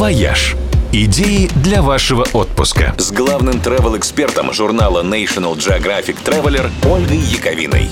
«Вояж». Идеи для вашего отпуска. С главным travel-экспертом журнала National Geographic Traveler Ольгой Яковиной.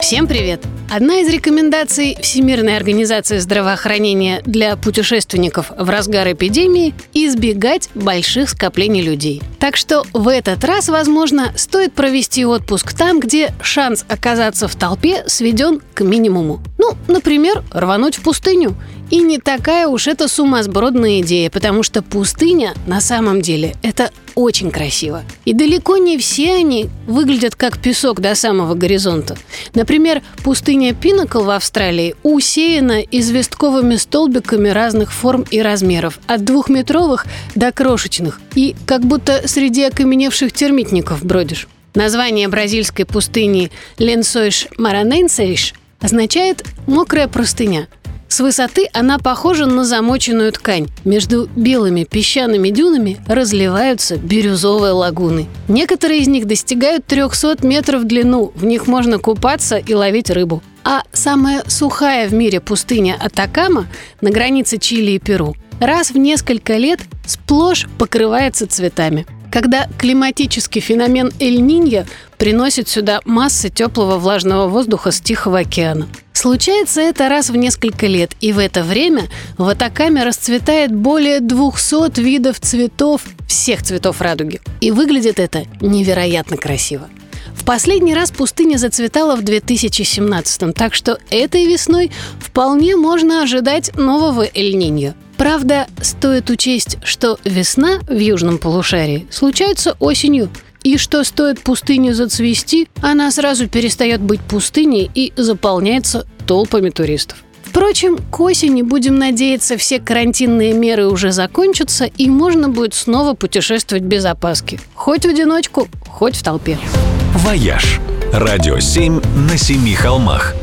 Всем привет! Одна из рекомендаций Всемирной организации здравоохранения для путешественников в разгар эпидемии – избегать больших скоплений людей. Так что в этот раз, возможно, стоит провести отпуск там, где шанс оказаться в толпе сведен к минимуму. Ну, например, рвануть в пустыню и не такая уж это сумасбродная идея, потому что пустыня на самом деле это очень красиво. И далеко не все они выглядят как песок до самого горизонта. Например, пустыня Пинакл в Австралии усеяна известковыми столбиками разных форм и размеров, от двухметровых до крошечных, и как будто среди окаменевших термитников бродишь. Название бразильской пустыни Ленсойш Мараненсейш означает «мокрая простыня», с высоты она похожа на замоченную ткань. Между белыми песчаными дюнами разливаются бирюзовые лагуны. Некоторые из них достигают 300 метров в длину. В них можно купаться и ловить рыбу. А самая сухая в мире пустыня Атакама на границе Чили и Перу раз в несколько лет сплошь покрывается цветами когда климатический феномен Эль-Нинья приносит сюда массы теплого влажного воздуха с Тихого океана. Случается это раз в несколько лет, и в это время в Атакаме расцветает более 200 видов цветов, всех цветов радуги. И выглядит это невероятно красиво. В последний раз пустыня зацветала в 2017, так что этой весной вполне можно ожидать нового Эль-Ниньо. Правда, стоит учесть, что весна в южном полушарии случается осенью, и что стоит пустыне зацвести, она сразу перестает быть пустыней и заполняется толпами туристов. Впрочем, к осени, будем надеяться, все карантинные меры уже закончатся, и можно будет снова путешествовать без опаски. Хоть в одиночку, хоть в толпе. «Вояж» – радио 7 на семи холмах –